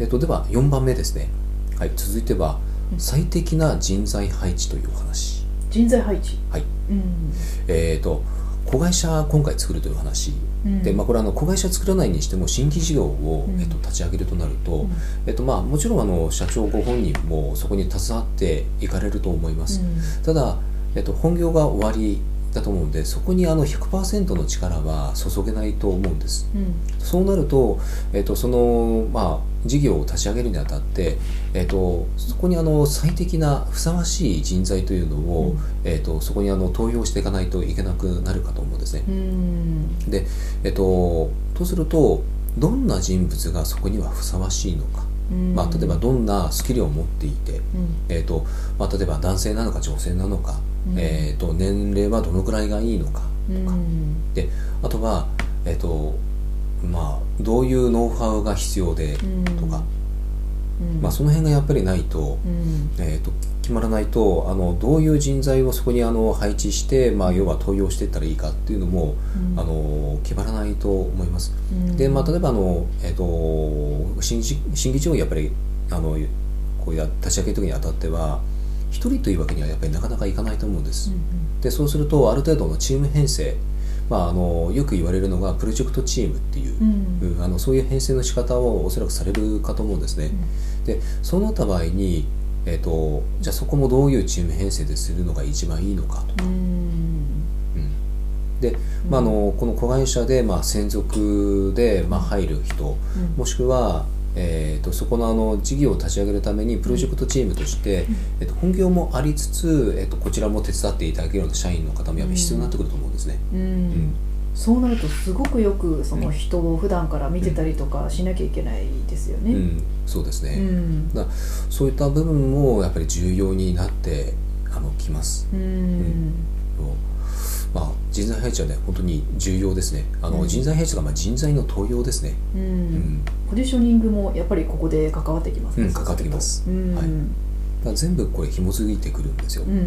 えっと、では4番目ですね、はい、続いてはうん。最適な人材配置というお話、人材配置。はい。うん。えっと子会社今回作るという話。うん。で、まあ、これあの子会社作らないにしても新規事業を、うん。えっと、立ち上げるとなると、うん。えっとまあ、もちろんあの社長ご本人もそこに携わっていかれると思います、ただ、えっと、本業が終わりだと思うんでそこにあの100%の力は注げないと思うんです。うん。そうなると、えっと、その、まあ、事業を立ち上げるにあたって、えっと、そこにあの最適なふさわしい人材というのを、うん。えっと、そこにあの投票していかないといけなくなるかと思うんですね。うん。で、えっと、とするとどんな人物がそこにはふさわしいのか、うん。まあ、例えばどんなスキルを持っていて、うん。えっとまあ、例えば男性なのか女性なのか、うん。えっと年齢はどのくらいがいいのかうん。であとは、えっとまあ、どういうノウハウが必要でとか、うん。まあ、その辺がやっぱりないと,、うん。えっと決まらないとあのどういう人材をそこにあの配置して、まあ、要は登用していったらいいかっていうのも、うん。あの決まらないと思います。うん。でまあ、例えばあの、えっと新規新規事業をやっぱりあのこうや立ち上げる時にあたっては一人というわけにはやっぱりなかなかいかないと思うんです。でそうするとある程度のチーム編成、まあ、あのよく言われるのがプロジェクトチームっていう、うん。うんあのそういう編成の仕方をおそらくされるかと思うんですね。でそうなった場合に、えっとじゃあそこもどういうチーム編成でするのが一番いいのかと。か、うん。うん。で、まあ、あのこの子会社で、まあ、専属で、まあ、入る人、うん。もしくは、えー、とそこのあの事業を立ち上げるためにプロジェクトチームとして、えっと本業もありつつ、えっとこちらも手伝っていただけるような社員の方もやっぱり必要になってくると思うんですね。うん。ん。そうなるとすごくよくその人を普段から見てたりとかしなきゃいけないですよね。うん、そうですね、うん。だからそういった部分もやっぱり重要になってあのきます。うん。まあ、人材配置はね本当に重要ですね。あの、うん。人材配置がまあ人材の登用ですね、ううん。んポジショニングもやっぱりここで関わってきますね。うん関わってきます。うん。はい。全部これ紐づいてくるんですよ、うんうん